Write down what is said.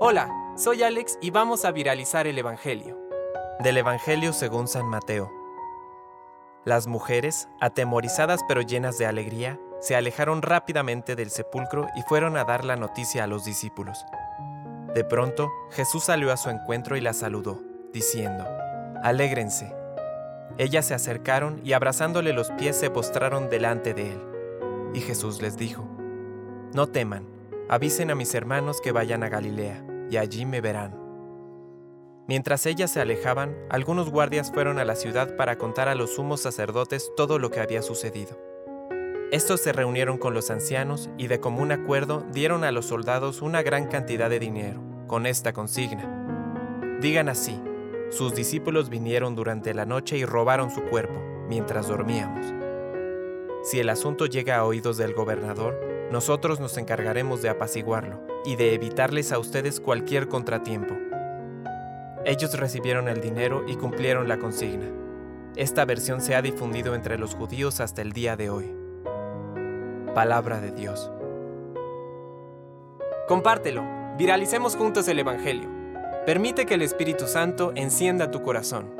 Hola, soy Alex y vamos a viralizar el Evangelio. Del Evangelio según San Mateo. Las mujeres, atemorizadas pero llenas de alegría, se alejaron rápidamente del sepulcro y fueron a dar la noticia a los discípulos. De pronto, Jesús salió a su encuentro y la saludó, diciendo, Alégrense. Ellas se acercaron y abrazándole los pies se postraron delante de él. Y Jesús les dijo, No teman, avisen a mis hermanos que vayan a Galilea, y allí me verán. Mientras ellas se alejaban, algunos guardias fueron a la ciudad para contar a los sumos sacerdotes todo lo que había sucedido. Estos se reunieron con los ancianos y de común acuerdo dieron a los soldados una gran cantidad de dinero, con esta consigna. Digan así, sus discípulos vinieron durante la noche y robaron su cuerpo, mientras dormíamos. Si el asunto llega a oídos del gobernador, nosotros nos encargaremos de apaciguarlo y de evitarles a ustedes cualquier contratiempo. Ellos recibieron el dinero y cumplieron la consigna. Esta versión se ha difundido entre los judíos hasta el día de hoy. Palabra de Dios. Compártelo, viralicemos juntos el Evangelio. Permite que el Espíritu Santo encienda tu corazón.